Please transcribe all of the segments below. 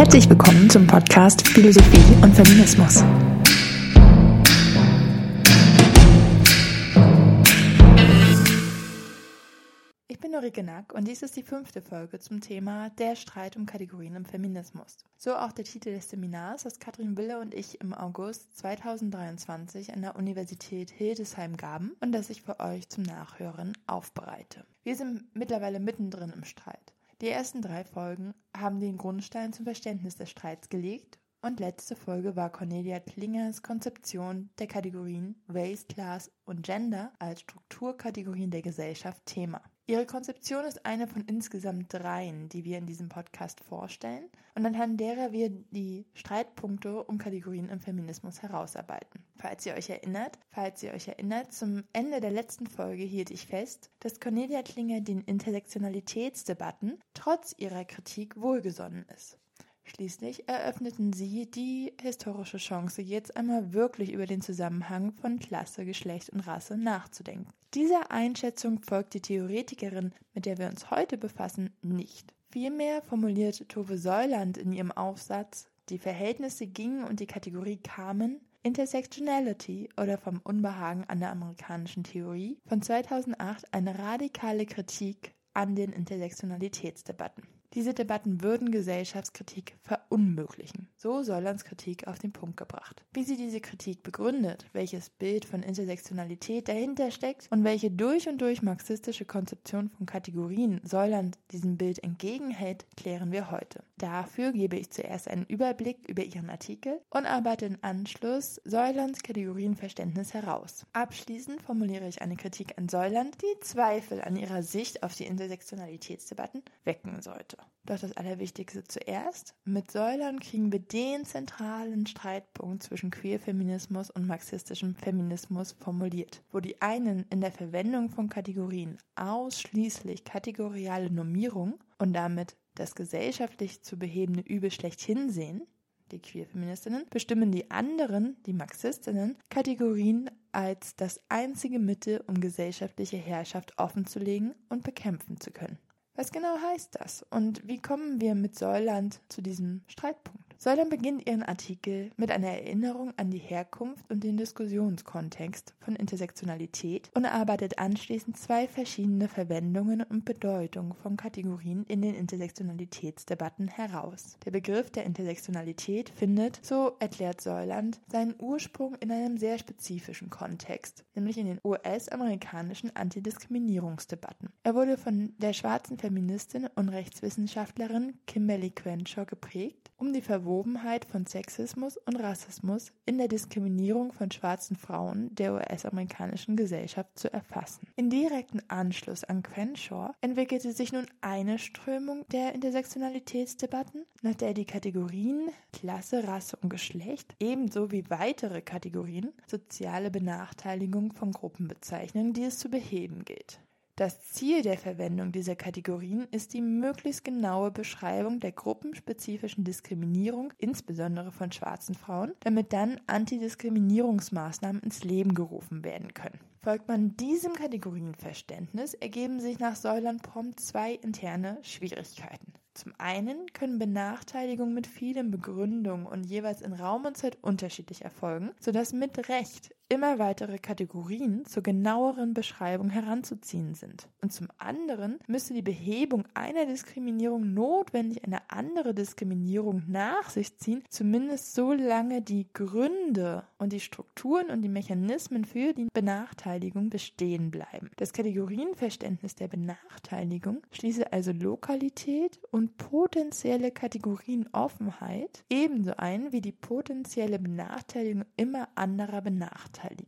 Herzlich willkommen zum Podcast Philosophie und Feminismus. Ich bin Ulrike Nack und dies ist die fünfte Folge zum Thema Der Streit um Kategorien im Feminismus. So auch der Titel des Seminars, das Katrin Wille und ich im August 2023 an der Universität Hildesheim gaben und das ich für euch zum Nachhören aufbereite. Wir sind mittlerweile mittendrin im Streit. Die ersten drei Folgen haben den Grundstein zum Verständnis des Streits gelegt und letzte Folge war Cornelia Klingers Konzeption der Kategorien Race, Class und Gender als Strukturkategorien der Gesellschaft Thema. Ihre Konzeption ist eine von insgesamt dreien, die wir in diesem Podcast vorstellen und anhand derer wir die Streitpunkte um Kategorien im Feminismus herausarbeiten. Falls ihr euch erinnert, falls ihr euch erinnert, zum Ende der letzten Folge hielt ich fest, dass Cornelia Klinger den Intersektionalitätsdebatten trotz ihrer Kritik wohlgesonnen ist. Schließlich eröffneten sie die historische Chance, jetzt einmal wirklich über den Zusammenhang von Klasse, Geschlecht und Rasse nachzudenken. Dieser Einschätzung folgt die Theoretikerin, mit der wir uns heute befassen, nicht. Vielmehr formuliert Tove Säuland in ihrem Aufsatz, die Verhältnisse gingen und die Kategorie kamen, Intersectionality oder vom Unbehagen an der amerikanischen Theorie von 2008 eine radikale Kritik an den Intersektionalitätsdebatten. Diese Debatten würden Gesellschaftskritik verunmöglichen. So Solans Kritik auf den Punkt gebracht. Wie sie diese Kritik begründet, welches Bild von Intersektionalität dahinter steckt und welche durch und durch marxistische Konzeption von Kategorien Säuland diesem Bild entgegenhält, klären wir heute. Dafür gebe ich zuerst einen Überblick über ihren Artikel und arbeite im Anschluss Säulands Kategorienverständnis heraus. Abschließend formuliere ich eine Kritik an Säuland, die Zweifel an ihrer Sicht auf die Intersektionalitätsdebatten wecken sollte. Doch das Allerwichtigste zuerst. Mit Säulern kriegen wir den zentralen Streitpunkt zwischen Queerfeminismus und marxistischem Feminismus formuliert, wo die einen in der Verwendung von Kategorien ausschließlich kategoriale Normierung und damit das gesellschaftlich zu behebende Übel schlechthin sehen, die Queerfeministinnen, bestimmen die anderen, die Marxistinnen, Kategorien als das einzige Mittel, um gesellschaftliche Herrschaft offenzulegen und bekämpfen zu können. Was genau heißt das und wie kommen wir mit Säuland zu diesem Streitpunkt? Säuland beginnt ihren Artikel mit einer Erinnerung an die Herkunft und den Diskussionskontext von Intersektionalität und erarbeitet anschließend zwei verschiedene Verwendungen und Bedeutungen von Kategorien in den Intersektionalitätsdebatten heraus. Der Begriff der Intersektionalität findet, so erklärt Säuland, seinen Ursprung in einem sehr spezifischen Kontext, nämlich in den US-amerikanischen Antidiskriminierungsdebatten. Er wurde von der schwarzen Feministin und Rechtswissenschaftlerin Kimberly Crenshaw geprägt, um die Verwobenheit von Sexismus und Rassismus in der Diskriminierung von schwarzen Frauen der US-amerikanischen Gesellschaft zu erfassen. In direkten Anschluss an Crenshaw entwickelte sich nun eine Strömung der Intersektionalitätsdebatten, nach der die Kategorien Klasse, Rasse und Geschlecht ebenso wie weitere Kategorien soziale Benachteiligung von Gruppen bezeichnen, die es zu beheben gilt. Das Ziel der Verwendung dieser Kategorien ist die möglichst genaue Beschreibung der gruppenspezifischen Diskriminierung, insbesondere von schwarzen Frauen, damit dann Antidiskriminierungsmaßnahmen ins Leben gerufen werden können. Folgt man diesem Kategorienverständnis, ergeben sich nach Säuland prompt zwei interne Schwierigkeiten. Zum einen können Benachteiligungen mit vielen Begründungen und jeweils in Raum und Zeit unterschiedlich erfolgen, sodass mit Recht immer weitere Kategorien zur genaueren Beschreibung heranzuziehen sind. Und zum anderen müsste die Behebung einer Diskriminierung notwendig eine andere Diskriminierung nach sich ziehen, zumindest solange die Gründe und die Strukturen und die Mechanismen für die Benachteiligung bestehen bleiben. Das Kategorienverständnis der Benachteiligung schließe also Lokalität und potenzielle Kategorienoffenheit ebenso ein wie die potenzielle Benachteiligung immer anderer Benachteiligungen. 泰迪。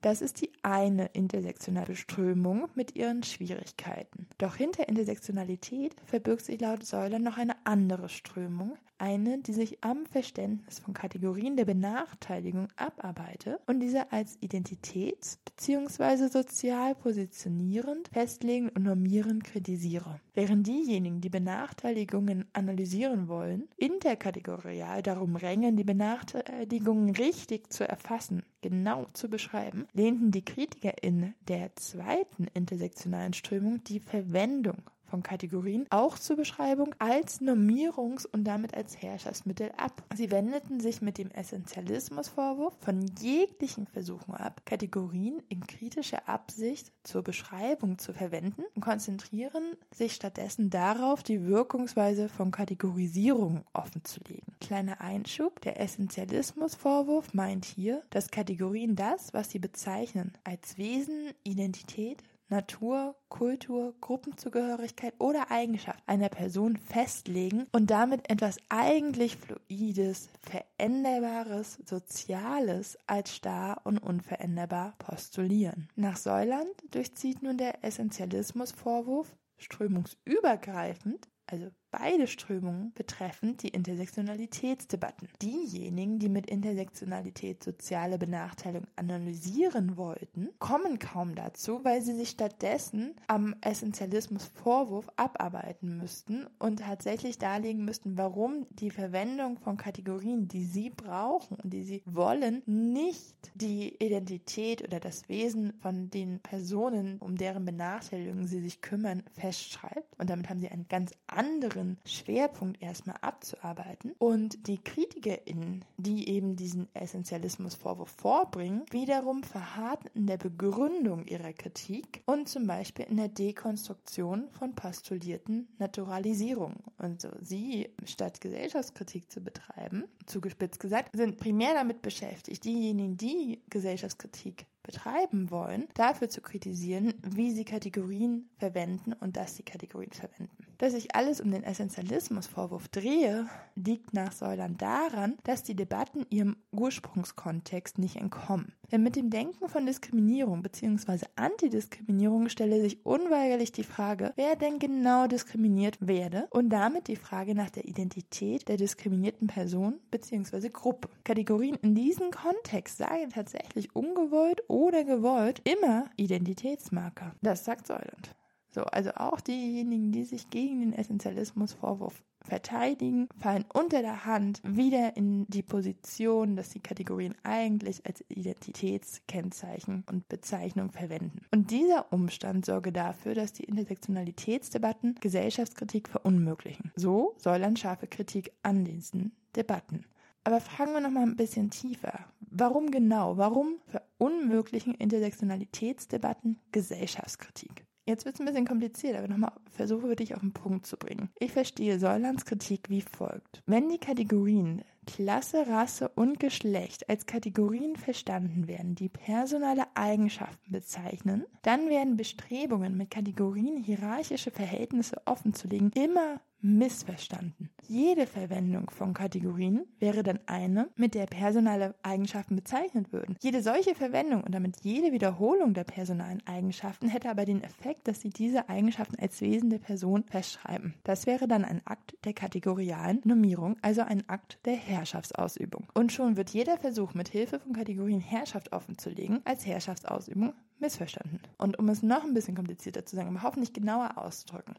Das ist die eine intersektionale Strömung mit ihren Schwierigkeiten. Doch hinter Intersektionalität verbirgt sich laut Säuler noch eine andere Strömung, eine, die sich am Verständnis von Kategorien der Benachteiligung abarbeite und diese als identitäts- bzw. sozial positionierend, festlegen und normierend kritisiere. Während diejenigen, die Benachteiligungen analysieren wollen, interkategorial darum rängen, die Benachteiligungen richtig zu erfassen, genau zu beschreiben, lehnten die KritikerInnen der zweiten intersektionalen Strömung die Verwendung von Kategorien auch zur Beschreibung als Normierungs- und damit als Herrschaftsmittel ab. Sie wendeten sich mit dem Essentialismusvorwurf von jeglichen Versuchen ab, Kategorien in kritischer Absicht zur Beschreibung zu verwenden und konzentrieren sich stattdessen darauf, die Wirkungsweise von Kategorisierung offenzulegen. Kleiner Einschub, der Essentialismusvorwurf meint hier, dass Kategorien das, was sie bezeichnen, als Wesen, Identität, Natur, Kultur, Gruppenzugehörigkeit oder Eigenschaft einer Person festlegen und damit etwas eigentlich Fluides, Veränderbares, Soziales als starr und unveränderbar postulieren. Nach Säuland durchzieht nun der Essentialismusvorwurf strömungsübergreifend also beide Strömungen betreffend die Intersektionalitätsdebatten. Diejenigen, die mit Intersektionalität soziale Benachteiligung analysieren wollten, kommen kaum dazu, weil sie sich stattdessen am Essentialismusvorwurf abarbeiten müssten und tatsächlich darlegen müssten, warum die Verwendung von Kategorien, die sie brauchen und die sie wollen, nicht die Identität oder das Wesen von den Personen, um deren Benachteiligung sie sich kümmern, festschreibt. Und damit haben sie einen ganz anderen Schwerpunkt erstmal abzuarbeiten. Und die KritikerInnen, die eben diesen Essentialismusvorwurf vorbringen, wiederum verharren in der Begründung ihrer Kritik und zum Beispiel in der Dekonstruktion von postulierten Naturalisierungen. Und so sie, statt Gesellschaftskritik zu betreiben, zugespitzt gesagt, sind primär damit beschäftigt, diejenigen, die Gesellschaftskritik betreiben wollen, dafür zu kritisieren, wie sie Kategorien verwenden und dass sie Kategorien verwenden. Dass sich alles um den Essentialismusvorwurf drehe, liegt nach Säulern daran, dass die Debatten ihrem Ursprungskontext nicht entkommen. Denn mit dem Denken von Diskriminierung bzw. Antidiskriminierung stelle sich unweigerlich die Frage, wer denn genau diskriminiert werde und damit die Frage nach der Identität der diskriminierten Person bzw. Gruppe. Kategorien in diesem Kontext seien tatsächlich ungewollt oder gewollt immer Identitätsmarker. Das sagt Säuland. So, also auch diejenigen, die sich gegen den Essentialismusvorwurf verteidigen, fallen unter der Hand wieder in die Position, dass sie Kategorien eigentlich als Identitätskennzeichen und Bezeichnung verwenden. Und dieser Umstand sorge dafür, dass die Intersektionalitätsdebatten Gesellschaftskritik verunmöglichen. So soll dann scharfe Kritik an diesen Debatten. Aber fragen wir noch mal ein bisschen tiefer. Warum genau? Warum verunmöglichen Intersektionalitätsdebatten Gesellschaftskritik? Jetzt wird es ein bisschen kompliziert, aber nochmal versuche dich auf den Punkt zu bringen. Ich verstehe Säulands Kritik wie folgt. Wenn die Kategorien Klasse, Rasse und Geschlecht als Kategorien verstanden werden, die personale Eigenschaften bezeichnen, dann werden Bestrebungen mit Kategorien hierarchische Verhältnisse offenzulegen immer missverstanden. Jede Verwendung von Kategorien wäre dann eine, mit der personale Eigenschaften bezeichnet würden. Jede solche Verwendung und damit jede Wiederholung der personalen Eigenschaften hätte aber den Effekt, dass sie diese Eigenschaften als Wesen der Person festschreiben. Das wäre dann ein Akt der kategorialen Normierung, also ein Akt der Herrschaftsausübung. Und schon wird jeder Versuch, mit Hilfe von Kategorien Herrschaft offenzulegen, als Herrschaftsausübung missverstanden. Und um es noch ein bisschen komplizierter zu sagen, aber hoffentlich genauer auszudrücken.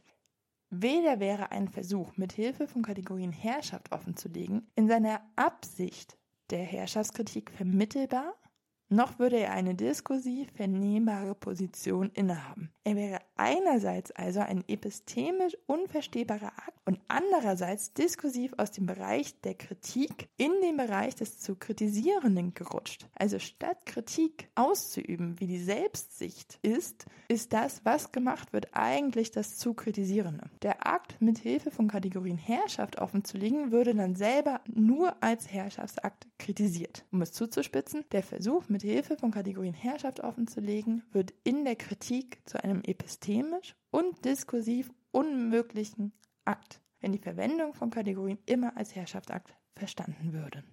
Weder wäre ein Versuch, mit Hilfe von Kategorien Herrschaft offenzulegen, in seiner Absicht der Herrschaftskritik vermittelbar, noch würde er eine diskursiv vernehmbare Position innehaben. Er wäre einerseits also ein epistemisch unverstehbarer Akt und andererseits diskursiv aus dem Bereich der Kritik in den Bereich des zu Kritisierenden gerutscht. Also statt Kritik auszuüben, wie die Selbstsicht ist, ist das, was gemacht wird, eigentlich das zu Kritisierende. Der Akt, mit Hilfe von Kategorien Herrschaft offenzulegen, würde dann selber nur als Herrschaftsakt kritisiert. Um es zuzuspitzen, der Versuch, mit Hilfe von Kategorien Herrschaft offenzulegen, wird in der Kritik zu einem epistemisch und diskursiv unmöglichen Akt, wenn die Verwendung von Kategorien immer als Herrschaftsakt verstanden würde.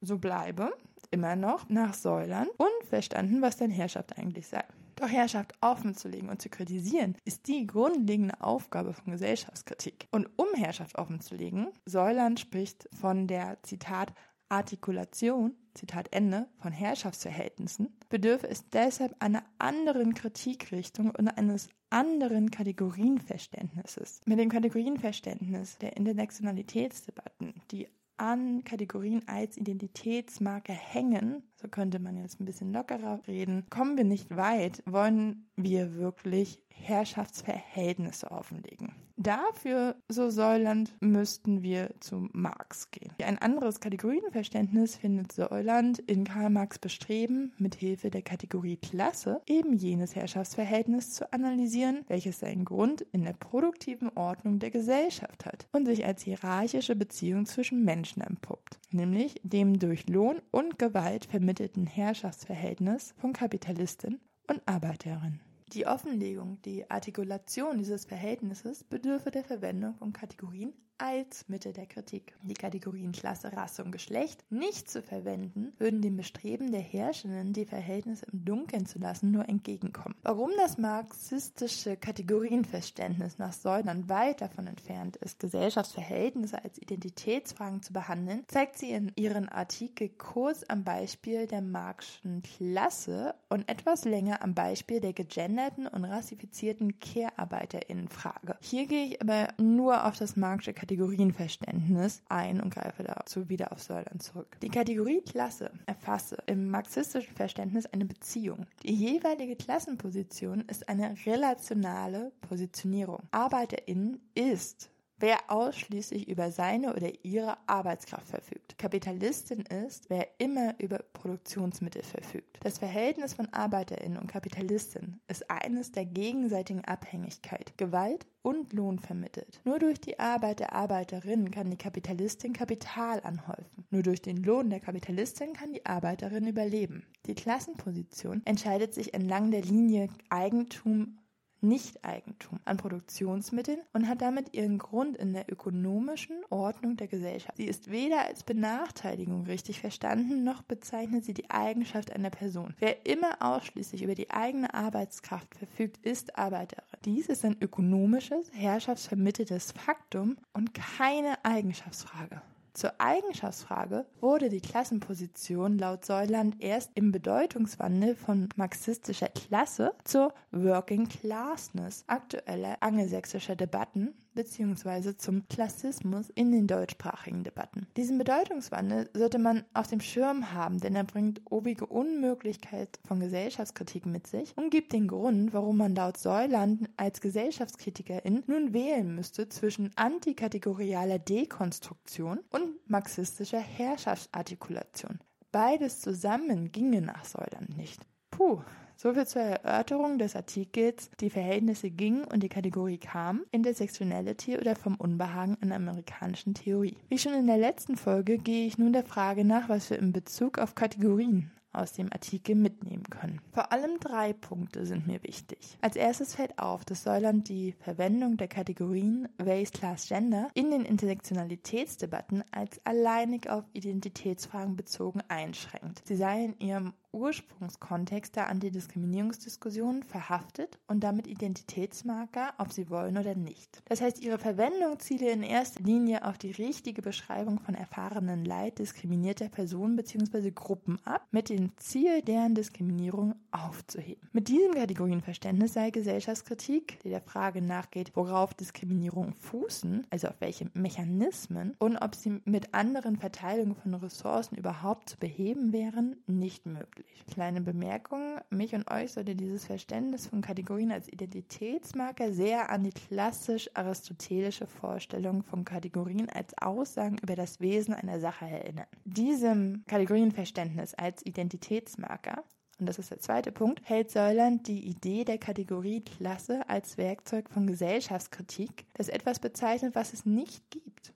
So bleibe immer noch nach Säulern unverstanden, was denn Herrschaft eigentlich sei. Doch Herrschaft offenzulegen und zu kritisieren, ist die grundlegende Aufgabe von Gesellschaftskritik. Und um Herrschaft offenzulegen, Säuland spricht von der, Zitat, Artikulation, Zitat Ende, von Herrschaftsverhältnissen, bedürfe es deshalb einer anderen Kritikrichtung und eines anderen Kategorienverständnisses. Mit dem Kategorienverständnis der Intersektionalitätsdebatten, die an Kategorien als Identitätsmarke hängen, so könnte man jetzt ein bisschen lockerer reden, kommen wir nicht weit, wollen wir wirklich Herrschaftsverhältnisse offenlegen. Dafür, so Säuland, müssten wir zu Marx gehen. Ein anderes Kategorienverständnis findet Säuland in Karl Marx Bestreben, mit Hilfe der Kategorie Klasse eben jenes Herrschaftsverhältnis zu analysieren, welches seinen Grund in der produktiven Ordnung der Gesellschaft hat und sich als hierarchische Beziehung zwischen Menschen empuppt, nämlich dem durch Lohn und Gewalt vermittelten Herrschaftsverhältnis von Kapitalistin und Arbeiterin. Die Offenlegung, die Artikulation dieses Verhältnisses bedürfe der Verwendung von Kategorien als Mittel der Kritik. Die Kategorien Klasse, Rasse und Geschlecht nicht zu verwenden, würden dem Bestreben der Herrschenden, die Verhältnisse im Dunkeln zu lassen, nur entgegenkommen. Warum das marxistische Kategorienverständnis nach Säulern weit davon entfernt ist, Gesellschaftsverhältnisse als Identitätsfragen zu behandeln, zeigt sie in ihren Artikel kurz am Beispiel der Marxischen Klasse und etwas länger am Beispiel der gegenderten und rassifizierten Care-ArbeiterInnen-Frage. Hier gehe ich aber nur auf das Marxische Kategorienverständnis ein und greife dazu wieder auf Säulern zurück. Die Kategorie Klasse erfasse im marxistischen Verständnis eine Beziehung. Die jeweilige Klassenposition ist eine relationale Positionierung. ArbeiterInnen ist wer ausschließlich über seine oder ihre Arbeitskraft verfügt. Kapitalistin ist, wer immer über Produktionsmittel verfügt. Das Verhältnis von Arbeiterinnen und Kapitalistin ist eines der gegenseitigen Abhängigkeit, Gewalt und Lohn vermittelt. Nur durch die Arbeit der Arbeiterin kann die Kapitalistin Kapital anhäufen. Nur durch den Lohn der Kapitalistin kann die Arbeiterin überleben. Die Klassenposition entscheidet sich entlang der Linie Eigentum nicht-Eigentum an Produktionsmitteln und hat damit ihren Grund in der ökonomischen Ordnung der Gesellschaft. Sie ist weder als Benachteiligung richtig verstanden, noch bezeichnet sie die Eigenschaft einer Person. Wer immer ausschließlich über die eigene Arbeitskraft verfügt, ist Arbeiterin. Dies ist ein ökonomisches, herrschaftsvermitteltes Faktum und keine Eigenschaftsfrage. Zur Eigenschaftsfrage wurde die Klassenposition laut Säuland erst im Bedeutungswandel von marxistischer Klasse zur Working Classness aktueller angelsächsischer Debatten bzw. zum Klassismus in den deutschsprachigen Debatten. Diesen Bedeutungswandel sollte man auf dem Schirm haben, denn er bringt obige Unmöglichkeit von Gesellschaftskritik mit sich und gibt den Grund, warum man laut Säuland als Gesellschaftskritikerin nun wählen müsste zwischen antikategorialer Dekonstruktion und marxistischer Herrschaftsartikulation. Beides zusammen ginge nach Säuland nicht. Puh, Soviel zur Erörterung des Artikels Die Verhältnisse gingen und die Kategorie kam, Intersectionality oder vom Unbehagen in amerikanischen Theorie. Wie schon in der letzten Folge gehe ich nun der Frage nach, was wir in Bezug auf Kategorien aus dem Artikel mitnehmen können. Vor allem drei Punkte sind mir wichtig. Als erstes fällt auf, dass Säuland die Verwendung der Kategorien Race, Class, Gender in den Intersektionalitätsdebatten als alleinig auf Identitätsfragen bezogen einschränkt. Sie sei in ihrem Ursprungskontext der Antidiskriminierungsdiskussion verhaftet und damit Identitätsmarker, ob sie wollen oder nicht. Das heißt, ihre Verwendung ziele in erster Linie auf die richtige Beschreibung von erfahrenen Leid diskriminierter Personen bzw. Gruppen ab, mit dem Ziel, deren Diskriminierung aufzuheben. Mit diesem Kategorienverständnis sei Gesellschaftskritik, die der Frage nachgeht, worauf Diskriminierung fußen, also auf welche Mechanismen und ob sie mit anderen Verteilungen von Ressourcen überhaupt zu beheben wären, nicht möglich möglich. Kleine Bemerkung, mich und euch sollte dieses Verständnis von Kategorien als Identitätsmarker sehr an die klassisch aristotelische Vorstellung von Kategorien als Aussagen über das Wesen einer Sache erinnern. Diesem Kategorienverständnis als Identitätsmarker und das ist der zweite Punkt, hält Säuland die Idee der Kategorie Klasse als Werkzeug von Gesellschaftskritik, das etwas bezeichnet, was es nicht gibt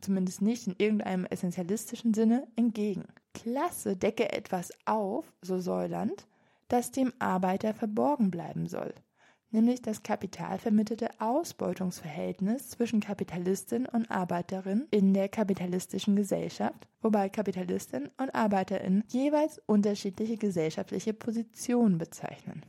zumindest nicht in irgendeinem essentialistischen Sinne, entgegen. Klasse decke etwas auf, so Säuland, das dem Arbeiter verborgen bleiben soll, nämlich das kapitalvermittelte Ausbeutungsverhältnis zwischen Kapitalistin und Arbeiterin in der kapitalistischen Gesellschaft, wobei Kapitalistin und Arbeiterin jeweils unterschiedliche gesellschaftliche Positionen bezeichnen.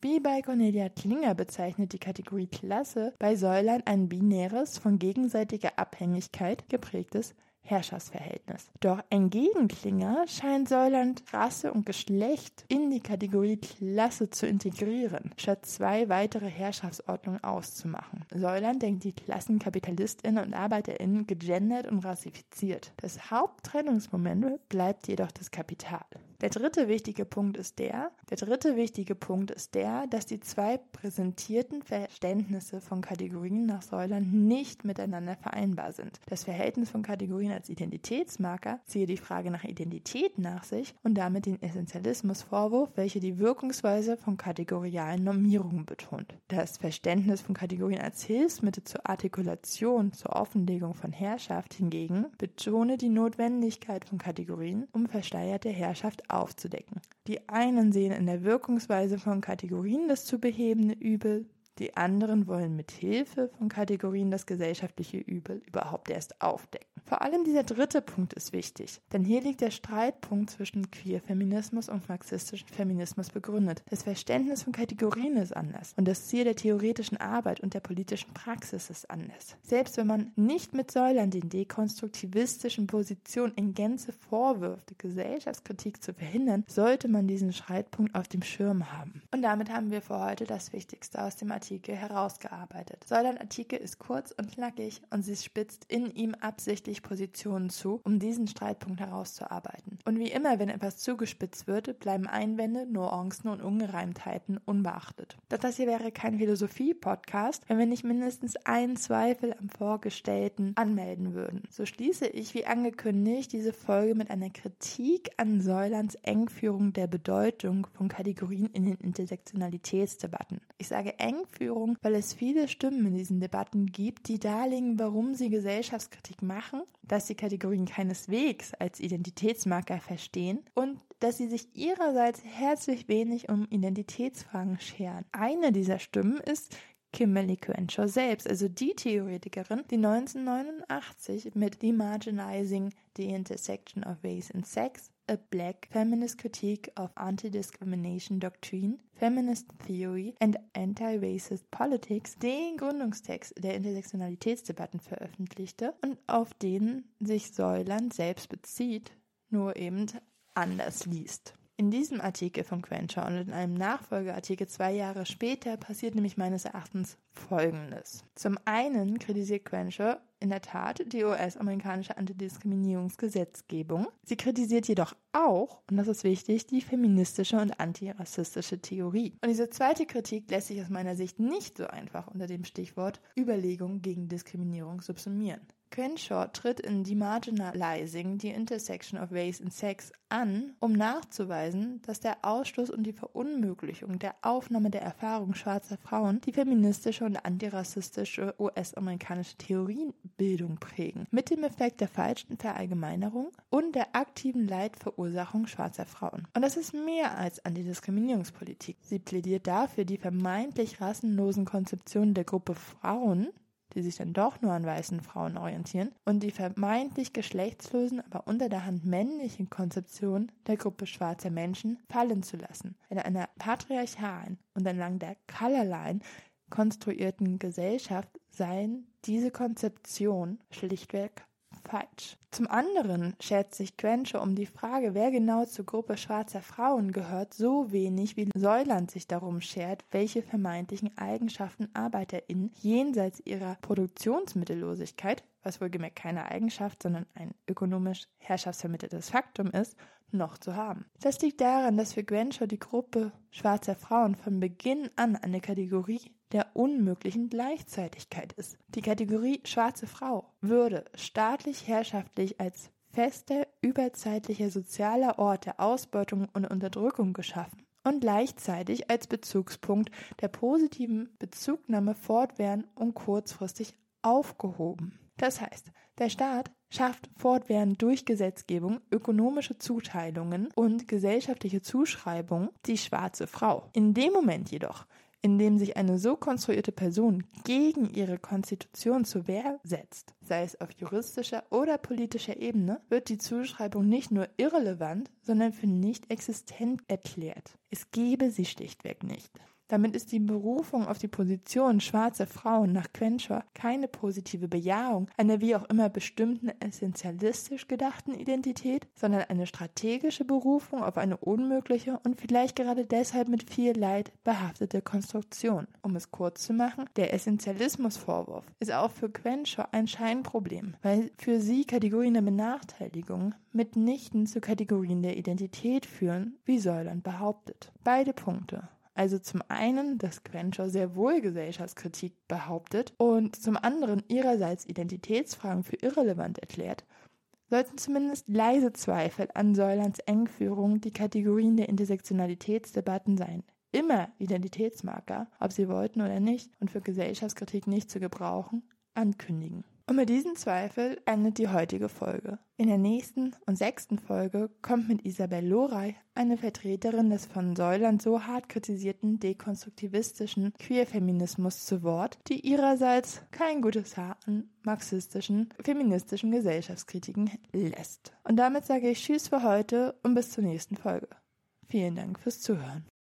Wie bei Cornelia Klinger bezeichnet die Kategorie Klasse bei Säulern ein binäres, von gegenseitiger Abhängigkeit geprägtes Herrschaftsverhältnis. Doch entgegen Klinger scheint Säuland Rasse und Geschlecht in die Kategorie Klasse zu integrieren, statt zwei weitere Herrschaftsordnungen auszumachen. Säuland denkt die Klassen KapitalistInnen und ArbeiterInnen gegendert und rassifiziert. Das Haupttrennungsmoment bleibt jedoch das Kapital. Der dritte wichtige Punkt ist der, der dritte wichtige Punkt ist der, dass die zwei präsentierten Verständnisse von Kategorien nach Säulern nicht miteinander vereinbar sind. Das Verhältnis von Kategorien als Identitätsmarker ziehe die Frage nach Identität nach sich und damit den Essentialismusvorwurf, welcher die Wirkungsweise von kategorialen Normierungen betont. Das Verständnis von Kategorien als Hilfsmittel zur Artikulation, zur Offenlegung von Herrschaft hingegen betone die Notwendigkeit von Kategorien, um versteuerte Herrschaft aufzudecken. Die einen sehen in der Wirkungsweise von Kategorien das zu behebende Übel, die anderen wollen mit Hilfe von Kategorien das gesellschaftliche Übel überhaupt erst aufdecken. Vor allem dieser dritte Punkt ist wichtig, denn hier liegt der Streitpunkt zwischen Queer-Feminismus und marxistischem Feminismus begründet. Das Verständnis von Kategorien ist anders und das Ziel der theoretischen Arbeit und der politischen Praxis ist anders. Selbst wenn man nicht mit Säulern den dekonstruktivistischen Positionen in Gänze vorwirft, Gesellschaftskritik zu verhindern, sollte man diesen Streitpunkt auf dem Schirm haben. Und damit haben wir für heute das Wichtigste aus dem Artikel herausgearbeitet. Säulern Artikel ist kurz und knackig und sie spitzt in ihm absichtlich absichtlich Positionen zu, um diesen Streitpunkt herauszuarbeiten. Und wie immer, wenn etwas zugespitzt wird, bleiben Einwände, Nuancen und Ungereimtheiten unbeachtet. Doch das hier wäre kein Philosophie-Podcast, wenn wir nicht mindestens einen Zweifel am Vorgestellten anmelden würden. So schließe ich, wie angekündigt, diese Folge mit einer Kritik an Säulands Engführung der Bedeutung von Kategorien in den Intersektionalitätsdebatten. Ich sage Engführung, weil es viele Stimmen in diesen Debatten gibt, die darlegen, warum sie Gesellschaftskritik machen dass sie Kategorien keineswegs als Identitätsmarker verstehen und dass sie sich ihrerseits herzlich wenig um Identitätsfragen scheren. Eine dieser Stimmen ist Kimberly Crenshaw selbst, also die Theoretikerin, die 1989 mit Demarginizing the Intersection of Race and Sex A Black Feminist Critique of Anti-Discrimination Doctrine, Feminist Theory and Anti-Racist Politics den Gründungstext der Intersektionalitätsdebatten veröffentlichte und auf den sich Säuland selbst bezieht, nur eben anders liest. In diesem Artikel von Crenshaw und in einem Nachfolgeartikel zwei Jahre später passiert nämlich meines Erachtens Folgendes. Zum einen kritisiert Crenshaw in der Tat die US-amerikanische Antidiskriminierungsgesetzgebung. Sie kritisiert jedoch auch, und das ist wichtig, die feministische und antirassistische Theorie. Und diese zweite Kritik lässt sich aus meiner Sicht nicht so einfach unter dem Stichwort Überlegung gegen Diskriminierung subsumieren. Crenshaw tritt in Demarginalizing the Intersection of Race and Sex an, um nachzuweisen, dass der Ausschluss und die Verunmöglichung der Aufnahme der Erfahrung schwarzer Frauen die feministische und antirassistische US-amerikanische Theoriebildung prägen, mit dem Effekt der falschen Verallgemeinerung und der aktiven Leidverursachung schwarzer Frauen. Und das ist mehr als Antidiskriminierungspolitik. Sie plädiert dafür, die vermeintlich rassenlosen Konzeptionen der Gruppe Frauen die sich dann doch nur an weißen Frauen orientieren, und die vermeintlich geschlechtslosen, aber unter der Hand männlichen Konzeption der Gruppe schwarzer Menschen fallen zu lassen. In einer patriarchalen und entlang der Colorline konstruierten Gesellschaft seien diese Konzeption schlichtweg falsch. Zum anderen schert sich Quenche um die Frage, wer genau zur Gruppe schwarzer Frauen gehört, so wenig wie Säuland sich darum schert, welche vermeintlichen Eigenschaften ArbeiterInnen jenseits ihrer Produktionsmittellosigkeit, was wohlgemerkt keine Eigenschaft, sondern ein ökonomisch herrschaftsvermitteltes Faktum ist, noch zu haben. Das liegt daran, dass für Gwenshaw die Gruppe schwarzer Frauen von Beginn an eine Kategorie der unmöglichen Gleichzeitigkeit ist. Die Kategorie schwarze Frau würde staatlich herrschaftlich als fester, überzeitlicher sozialer Ort der Ausbeutung und Unterdrückung geschaffen und gleichzeitig als Bezugspunkt der positiven Bezugnahme fortwährend und kurzfristig aufgehoben. Das heißt, der Staat schafft fortwährend durch Gesetzgebung ökonomische Zuteilungen und gesellschaftliche Zuschreibungen die schwarze Frau. In dem Moment jedoch, in dem sich eine so konstruierte Person gegen ihre Konstitution zur Wehr setzt, sei es auf juristischer oder politischer Ebene, wird die Zuschreibung nicht nur irrelevant, sondern für nicht existent erklärt. Es gebe sie schlichtweg nicht. Damit ist die Berufung auf die Position schwarzer Frauen nach Quenshaw keine positive Bejahung einer wie auch immer bestimmten essentialistisch gedachten Identität, sondern eine strategische Berufung auf eine unmögliche und vielleicht gerade deshalb mit viel Leid behaftete Konstruktion. Um es kurz zu machen, der Essentialismusvorwurf ist auch für Quenshaw ein Scheinproblem, weil für sie Kategorien der Benachteiligung mitnichten zu Kategorien der Identität führen, wie Säuland behauptet. Beide Punkte also zum einen, dass Quenshaw sehr wohl Gesellschaftskritik behauptet und zum anderen ihrerseits Identitätsfragen für irrelevant erklärt, sollten zumindest leise Zweifel an Säulands Engführung die Kategorien der Intersektionalitätsdebatten sein. Immer Identitätsmarker, ob sie wollten oder nicht und für Gesellschaftskritik nicht zu gebrauchen, ankündigen. Und mit diesem Zweifel endet die heutige Folge. In der nächsten und sechsten Folge kommt mit Isabel Lorey eine Vertreterin des von Säuland so hart kritisierten dekonstruktivistischen Queerfeminismus zu Wort, die ihrerseits kein gutes Haar an marxistischen, feministischen Gesellschaftskritiken lässt. Und damit sage ich Tschüss für heute und bis zur nächsten Folge. Vielen Dank fürs Zuhören.